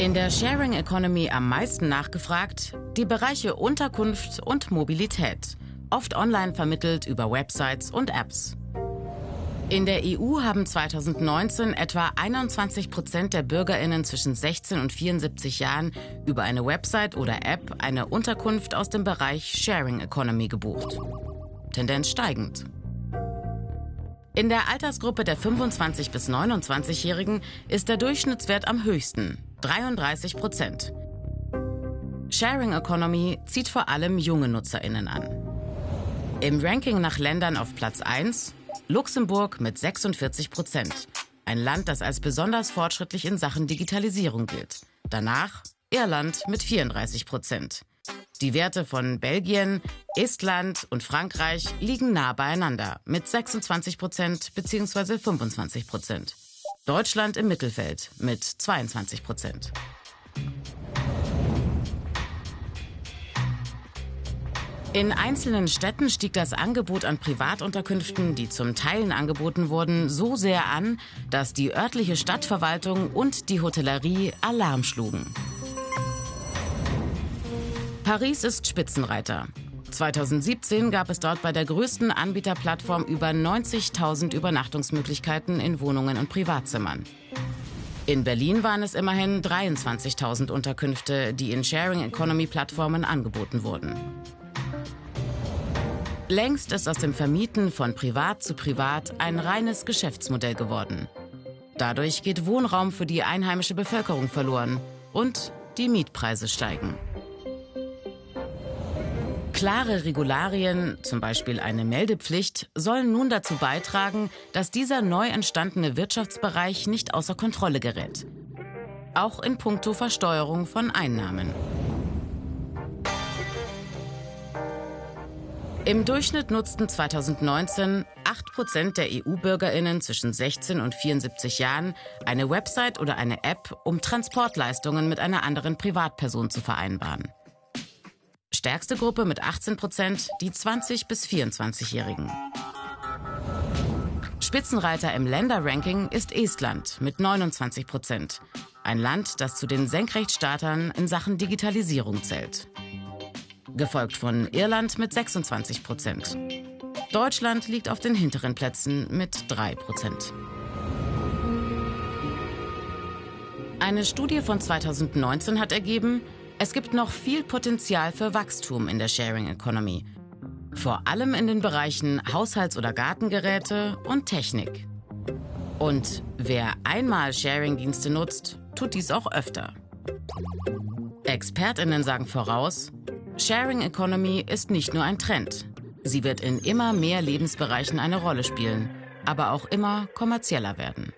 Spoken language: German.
In der Sharing Economy am meisten nachgefragt die Bereiche Unterkunft und Mobilität, oft online vermittelt über Websites und Apps. In der EU haben 2019 etwa 21 Prozent der Bürgerinnen zwischen 16 und 74 Jahren über eine Website oder App eine Unterkunft aus dem Bereich Sharing Economy gebucht. Tendenz steigend. In der Altersgruppe der 25 bis 29-Jährigen ist der Durchschnittswert am höchsten, 33 Prozent. Sharing Economy zieht vor allem junge Nutzerinnen an. Im Ranking nach Ländern auf Platz 1 Luxemburg mit 46 Prozent. Ein Land, das als besonders fortschrittlich in Sachen Digitalisierung gilt. Danach Irland mit 34 Prozent. Die Werte von Belgien, Estland und Frankreich liegen nah beieinander mit 26 Prozent bzw. 25 Prozent. Deutschland im Mittelfeld mit 22 Prozent. In einzelnen Städten stieg das Angebot an Privatunterkünften, die zum Teilen angeboten wurden, so sehr an, dass die örtliche Stadtverwaltung und die Hotellerie Alarm schlugen. Paris ist Spitzenreiter. 2017 gab es dort bei der größten Anbieterplattform über 90.000 Übernachtungsmöglichkeiten in Wohnungen und Privatzimmern. In Berlin waren es immerhin 23.000 Unterkünfte, die in Sharing Economy Plattformen angeboten wurden. Längst ist aus dem Vermieten von Privat zu Privat ein reines Geschäftsmodell geworden. Dadurch geht Wohnraum für die einheimische Bevölkerung verloren und die Mietpreise steigen. Klare Regularien, zum Beispiel eine Meldepflicht, sollen nun dazu beitragen, dass dieser neu entstandene Wirtschaftsbereich nicht außer Kontrolle gerät. Auch in puncto Versteuerung von Einnahmen. Im Durchschnitt nutzten 2019 8 Prozent der EU-Bürgerinnen zwischen 16 und 74 Jahren eine Website oder eine App, um Transportleistungen mit einer anderen Privatperson zu vereinbaren. Stärkste Gruppe mit 18 Prozent die 20 bis 24-Jährigen. Spitzenreiter im Länderranking ist Estland mit 29 Prozent. Ein Land, das zu den Senkrechtstartern in Sachen Digitalisierung zählt gefolgt von Irland mit 26 Prozent. Deutschland liegt auf den hinteren Plätzen mit 3 Prozent. Eine Studie von 2019 hat ergeben, es gibt noch viel Potenzial für Wachstum in der Sharing Economy. Vor allem in den Bereichen Haushalts- oder Gartengeräte und Technik. Und wer einmal Sharing-Dienste nutzt, tut dies auch öfter. Expertinnen sagen voraus, Sharing Economy ist nicht nur ein Trend. Sie wird in immer mehr Lebensbereichen eine Rolle spielen, aber auch immer kommerzieller werden.